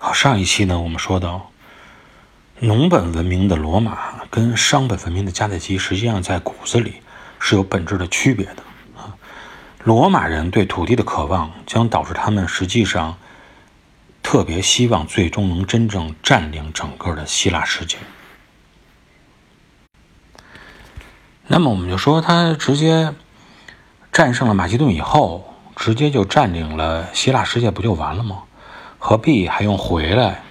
好，上一期呢，我们说到农本文明的罗马跟商本文明的迦太基，实际上在骨子里是有本质的区别的啊。罗马人对土地的渴望，将导致他们实际上特别希望最终能真正占领整个的希腊世界。那么我们就说，他直接战胜了马其顿以后，直接就占领了希腊世界，不就完了吗？何必还用回来，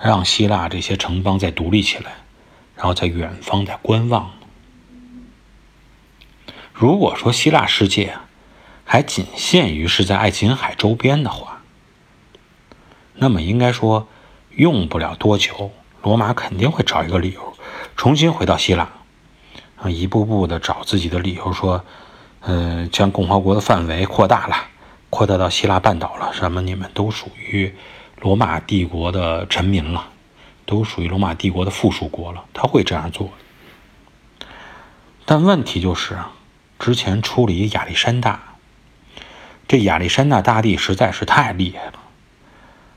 让希腊这些城邦再独立起来，然后在远方再观望呢？如果说希腊世界还仅限于是在爱琴海周边的话，那么应该说用不了多久，罗马肯定会找一个理由重新回到希腊，啊，一步步的找自己的理由，说，嗯，将共和国的范围扩大了。扩大到希腊半岛了，什么你们都属于罗马帝国的臣民了，都属于罗马帝国的附属国了。他会这样做，但问题就是，之前出了一亚历山大，这亚历山大大帝实在是太厉害了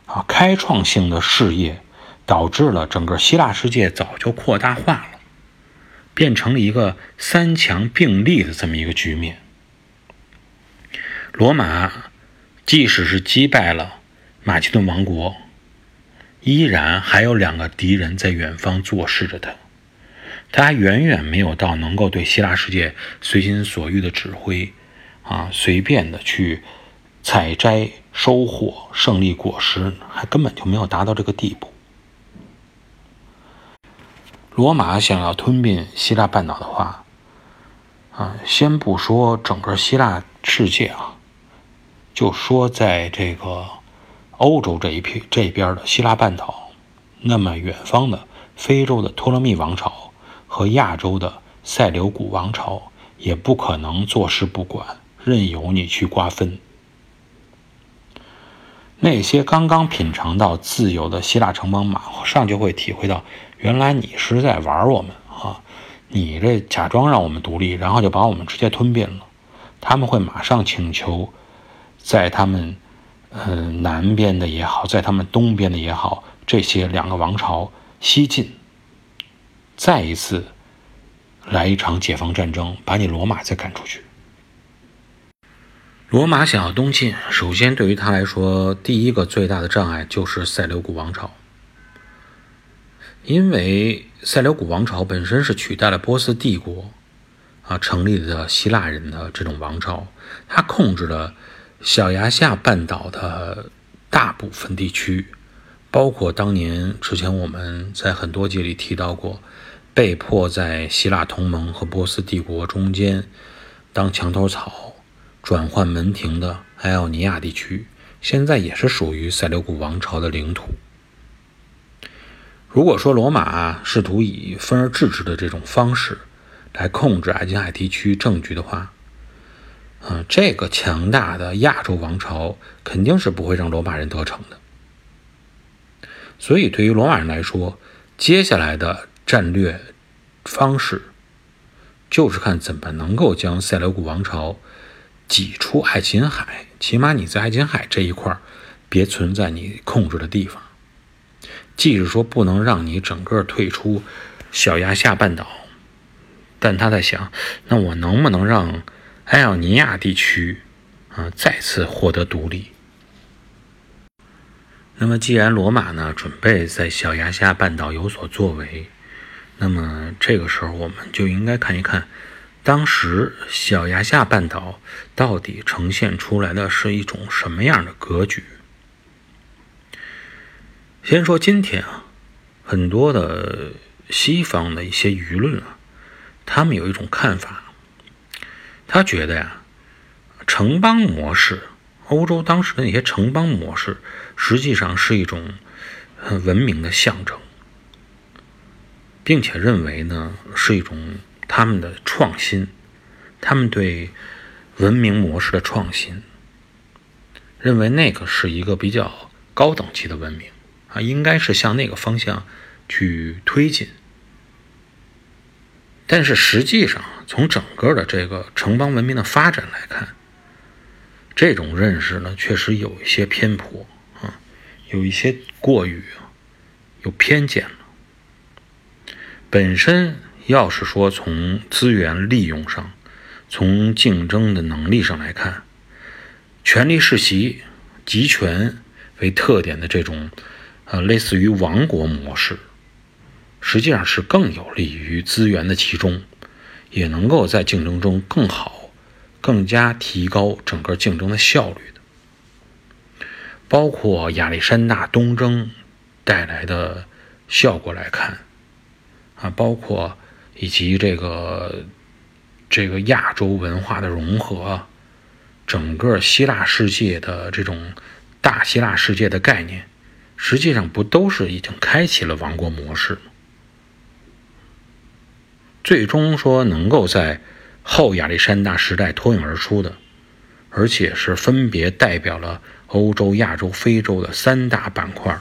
啊！开创性的事业导致了整个希腊世界早就扩大化了，变成了一个三强并立的这么一个局面。罗马即使是击败了马其顿王国，依然还有两个敌人在远方坐视着他。他还远远没有到能够对希腊世界随心所欲的指挥，啊，随便的去采摘、收获胜利果实，还根本就没有达到这个地步。罗马想要吞并希腊半岛的话，啊，先不说整个希腊世界啊。就说在这个欧洲这一片这边的希腊半岛，那么远方的非洲的托勒密王朝和亚洲的塞琉古王朝也不可能坐视不管，任由你去瓜分。那些刚刚品尝到自由的希腊城邦，马上就会体会到，原来你是在玩我们啊！你这假装让我们独立，然后就把我们直接吞并了。他们会马上请求。在他们，呃，南边的也好，在他们东边的也好，这些两个王朝西进，再一次来一场解放战争，把你罗马再赶出去。罗马想要东进，首先对于他来说，第一个最大的障碍就是塞琉古王朝，因为塞琉古王朝本身是取代了波斯帝国，啊，成立的希腊人的这种王朝，他控制了。小亚细亚半岛的大部分地区，包括当年之前我们在很多集里提到过，被迫在希腊同盟和波斯帝国中间当墙头草、转换门庭的埃奥尼亚地区，现在也是属于塞琉古王朝的领土。如果说罗马试图以分而治之的这种方式来控制爱琴海地区政局的话，嗯，这个强大的亚洲王朝肯定是不会让罗马人得逞的。所以，对于罗马人来说，接下来的战略方式就是看怎么能够将塞琉古王朝挤出爱琴海，起码你在爱琴海这一块别存在你控制的地方。即使说不能让你整个退出小亚细亚半岛，但他在想，那我能不能让？埃奥尼亚地区，啊，再次获得独立。那么，既然罗马呢准备在小亚细亚半岛有所作为，那么这个时候我们就应该看一看，当时小亚细亚半岛到底呈现出来的是一种什么样的格局。先说今天啊，很多的西方的一些舆论啊，他们有一种看法。他觉得呀，城邦模式，欧洲当时的那些城邦模式，实际上是一种很文明的象征，并且认为呢是一种他们的创新，他们对文明模式的创新，认为那个是一个比较高等级的文明啊，应该是向那个方向去推进。但是实际上，从整个的这个城邦文明的发展来看，这种认识呢，确实有一些偏颇啊，有一些过于有偏见了。本身要是说从资源利用上，从竞争的能力上来看，权力世袭、集权为特点的这种，呃，类似于王国模式，实际上是更有利于资源的集中，也能够在竞争中更好、更加提高整个竞争的效率的。包括亚历山大东征带来的效果来看，啊，包括以及这个。这个亚洲文化的融合，整个希腊世界的这种大希腊世界的概念，实际上不都是已经开启了王国模式吗？最终说能够在后亚历山大时代脱颖而出的，而且是分别代表了欧洲、亚洲、非洲的三大板块：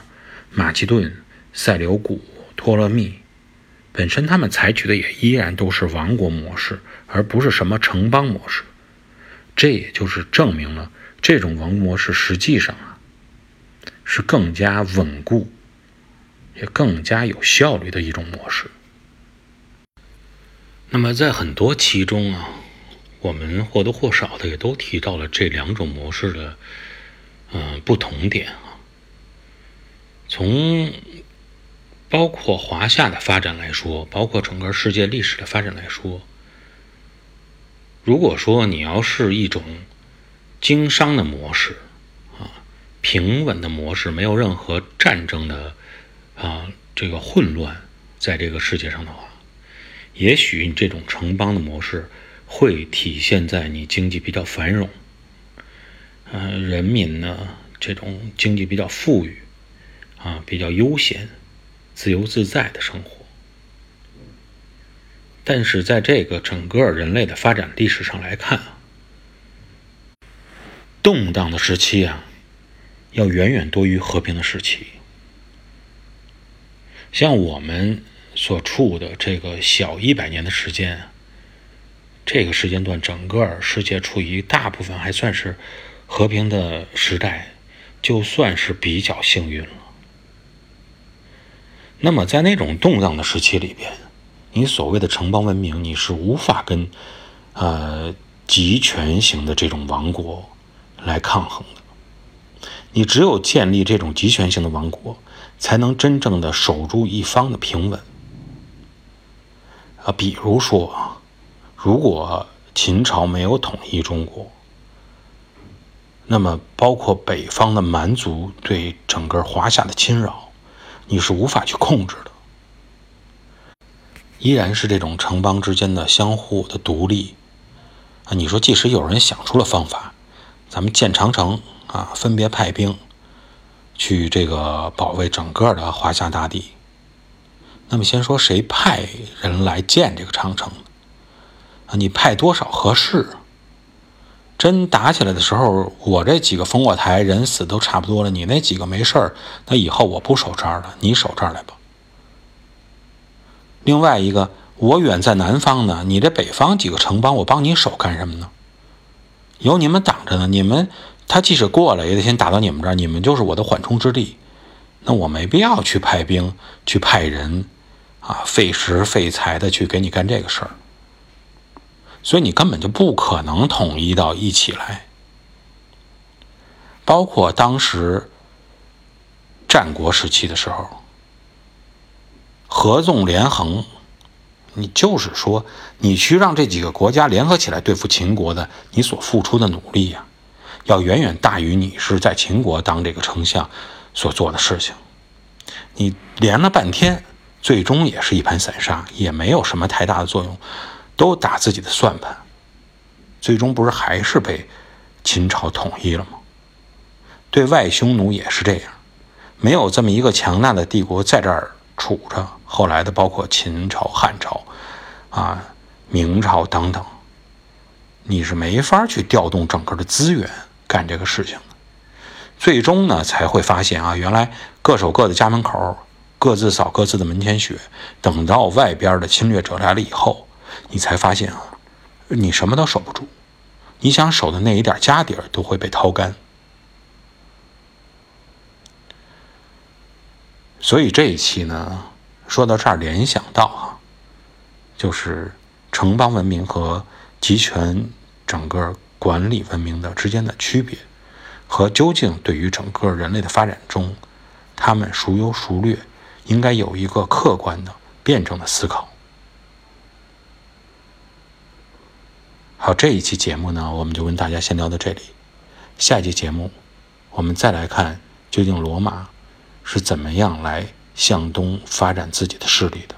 马其顿、塞琉古、托勒密。本身他们采取的也依然都是王国模式，而不是什么城邦模式。这也就是证明了这种王模式实际上啊是更加稳固，也更加有效率的一种模式。那么在很多其中啊，我们或多或少的也都提到了这两种模式的嗯不同点啊，从。包括华夏的发展来说，包括整个世界历史的发展来说，如果说你要是一种经商的模式啊，平稳的模式，没有任何战争的啊这个混乱在这个世界上的话，也许你这种城邦的模式会体现在你经济比较繁荣，呃，人民呢这种经济比较富裕啊，比较悠闲。自由自在的生活，但是在这个整个人类的发展历史上来看啊，动荡的时期啊，要远远多于和平的时期。像我们所处的这个小一百年的时间，这个时间段，整个世界处于大部分还算是和平的时代，就算是比较幸运了。那么，在那种动荡的时期里边，你所谓的城邦文明，你是无法跟呃集权型的这种王国来抗衡的。你只有建立这种集权型的王国，才能真正的守住一方的平稳。啊，比如说，如果秦朝没有统一中国，那么包括北方的蛮族对整个华夏的侵扰。你是无法去控制的，依然是这种城邦之间的相互的独立啊！你说，即使有人想出了方法，咱们建长城啊，分别派兵去这个保卫整个的华夏大地，那么先说谁派人来建这个长城啊？你派多少合适？真打起来的时候，我这几个烽火台人死都差不多了，你那几个没事儿，那以后我不守这儿了，你守这儿来吧。另外一个，我远在南方呢，你这北方几个城邦，我帮你守干什么呢？有你们挡着呢，你们他即使过来，也得先打到你们这儿，你们就是我的缓冲之地。那我没必要去派兵，去派人，啊，费时费财的去给你干这个事儿。所以你根本就不可能统一到一起来，包括当时战国时期的时候，合纵连横，你就是说你去让这几个国家联合起来对付秦国的，你所付出的努力呀，要远远大于你是在秦国当这个丞相所做的事情。你连了半天，最终也是一盘散沙，也没有什么太大的作用。都打自己的算盘，最终不是还是被秦朝统一了吗？对外匈奴也是这样，没有这么一个强大的帝国在这儿杵着，后来的包括秦朝、汉朝，啊，明朝等等，你是没法去调动整个的资源干这个事情的。最终呢，才会发现啊，原来各守各的家门口，各自扫各自的门前雪。等到外边的侵略者来了以后。你才发现啊，你什么都守不住，你想守的那一点家底儿都会被掏干。所以这一期呢，说到这儿，联想到啊，就是城邦文明和集权整个管理文明的之间的区别，和究竟对于整个人类的发展中，他们孰优孰劣，应该有一个客观的、辩证的思考。好，这一期节目呢，我们就跟大家先聊到这里。下一期节目，我们再来看究竟罗马是怎么样来向东发展自己的势力的。